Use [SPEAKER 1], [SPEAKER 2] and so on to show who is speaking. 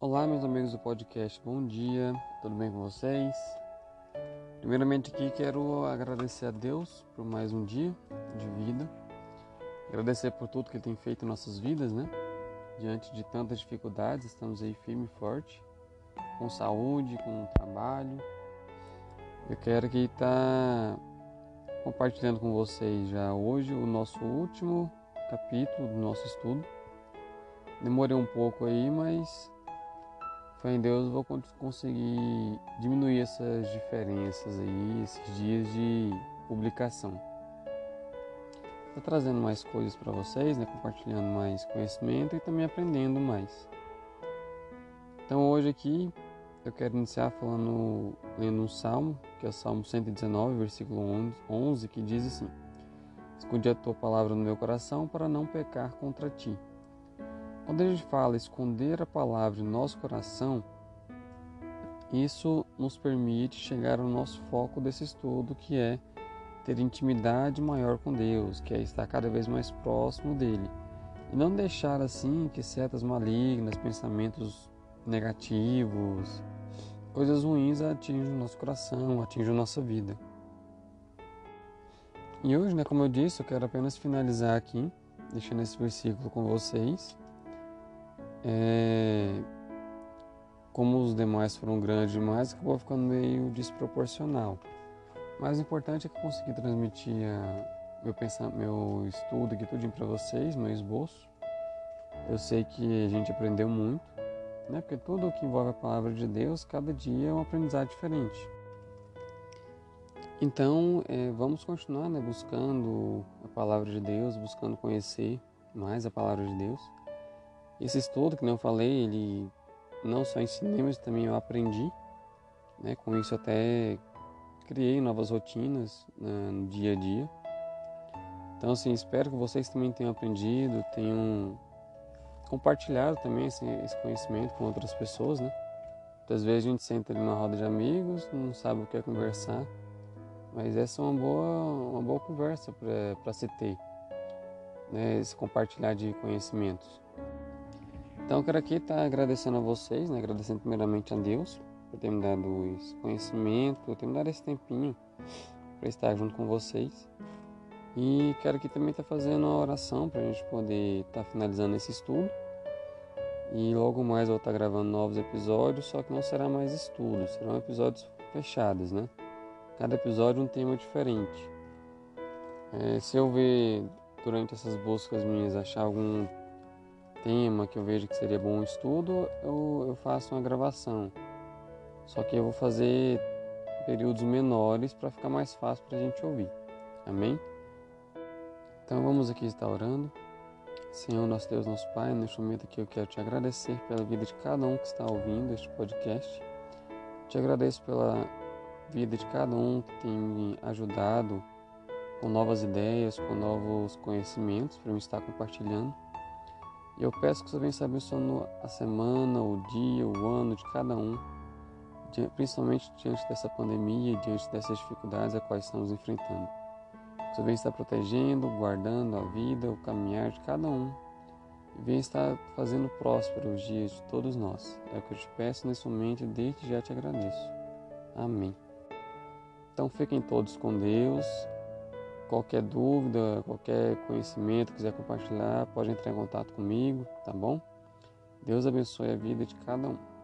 [SPEAKER 1] Olá, meus amigos do podcast, bom dia, tudo bem com vocês? Primeiramente, aqui quero agradecer a Deus por mais um dia de vida, agradecer por tudo que Ele tem feito em nossas vidas, né? Diante de tantas dificuldades, estamos aí firme e forte, com saúde, com trabalho. Eu quero aqui estar compartilhando com vocês já hoje o nosso último capítulo do nosso estudo. Demorei um pouco aí, mas Fé em Deus, vou conseguir diminuir essas diferenças aí, esses dias de publicação. Estou trazendo mais coisas para vocês, né? compartilhando mais conhecimento e também aprendendo mais. Então hoje aqui eu quero iniciar falando, lendo um salmo, que é o Salmo 119, versículo 11, que diz assim: Esconde a tua palavra no meu coração para não pecar contra ti. Quando a gente fala esconder a palavra no nosso coração, isso nos permite chegar ao nosso foco desse estudo, que é ter intimidade maior com Deus, que é estar cada vez mais próximo dele. E não deixar assim que setas malignas, pensamentos negativos, coisas ruins atinjam o nosso coração, atinjam nossa vida. E hoje, né, como eu disse, eu quero apenas finalizar aqui, deixando esse versículo com vocês. É, como os demais foram grandes demais, acabou ficando meio desproporcional. Mas o importante é que eu consegui transmitir meu, meu estudo aqui tudo para vocês, meu esboço. Eu sei que a gente aprendeu muito, né? porque tudo que envolve a palavra de Deus, cada dia é um aprendizado diferente. Então, é, vamos continuar né, buscando a palavra de Deus, buscando conhecer mais a palavra de Deus. Esse estudo, que eu falei, ele não só ensinei, mas também eu aprendi. Né? Com isso até criei novas rotinas né, no dia a dia. Então, assim, espero que vocês também tenham aprendido, tenham compartilhado também esse, esse conhecimento com outras pessoas, né? Muitas vezes a gente senta ali numa roda de amigos, não sabe o que é conversar, mas essa é uma boa, uma boa conversa para se ter, né? esse compartilhar de conhecimentos. Então, eu quero aqui estar agradecendo a vocês, né? agradecendo primeiramente a Deus por ter me dado esse conhecimento, por ter me dado esse tempinho para estar junto com vocês. E quero aqui também estar fazendo uma oração para a gente poder estar finalizando esse estudo. E logo mais eu vou estar gravando novos episódios, só que não será mais estudos, serão episódios fechados, né? Cada episódio um tema diferente. É, se eu ver durante essas buscas minhas achar algum tema que eu vejo que seria bom estudo, eu, eu faço uma gravação. Só que eu vou fazer períodos menores para ficar mais fácil para a gente ouvir. Amém? Então vamos aqui estar orando. Senhor, nosso Deus, nosso Pai, neste momento aqui eu quero te agradecer pela vida de cada um que está ouvindo este podcast. Te agradeço pela vida de cada um que tem me ajudado com novas ideias, com novos conhecimentos para eu estar compartilhando. E eu peço que você venha abençoando a semana, o dia, o ano de cada um, principalmente diante dessa pandemia diante dessas dificuldades a quais estamos enfrentando. Que você venha estar protegendo, guardando a vida, o caminhar de cada um e venha estar fazendo próspero os dias de todos nós. É o que eu te peço nesse momento e desde já te agradeço. Amém. Então fiquem todos com Deus. Qualquer dúvida, qualquer conhecimento quiser compartilhar, pode entrar em contato comigo, tá bom? Deus abençoe a vida de cada um.